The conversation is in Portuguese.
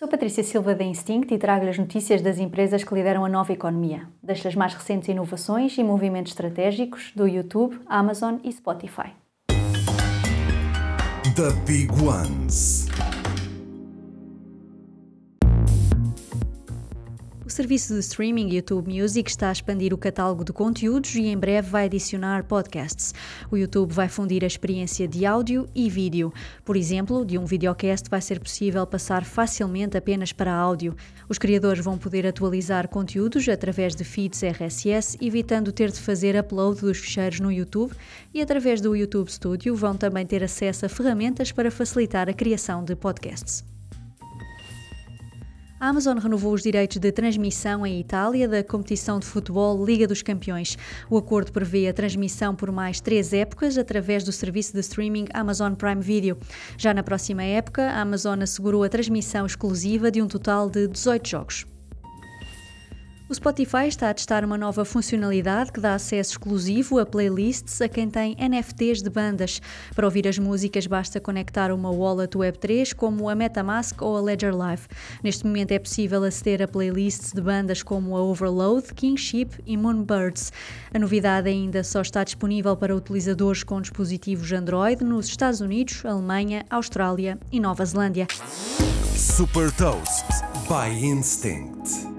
Sou Patrícia Silva da Instinct e trago-lhe as notícias das empresas que lideram a nova economia, das as mais recentes inovações e movimentos estratégicos do YouTube, Amazon e Spotify. The Big Ones. O serviço de streaming YouTube Music está a expandir o catálogo de conteúdos e em breve vai adicionar podcasts. O YouTube vai fundir a experiência de áudio e vídeo. Por exemplo, de um videocast vai ser possível passar facilmente apenas para áudio. Os criadores vão poder atualizar conteúdos através de feeds RSS, evitando ter de fazer upload dos ficheiros no YouTube, e através do YouTube Studio vão também ter acesso a ferramentas para facilitar a criação de podcasts. A Amazon renovou os direitos de transmissão em Itália da competição de futebol Liga dos Campeões. O acordo prevê a transmissão por mais três épocas através do serviço de streaming Amazon Prime Video. Já na próxima época, a Amazon assegurou a transmissão exclusiva de um total de 18 jogos. O Spotify está a testar uma nova funcionalidade que dá acesso exclusivo a playlists a quem tem NFTs de bandas. Para ouvir as músicas basta conectar uma wallet Web3 como a MetaMask ou a Ledger Live. Neste momento é possível aceder a playlists de bandas como a Overload, Kingship e Moonbirds. A novidade ainda só está disponível para utilizadores com dispositivos Android nos Estados Unidos, Alemanha, Austrália e Nova Zelândia. Super Toast by Instinct.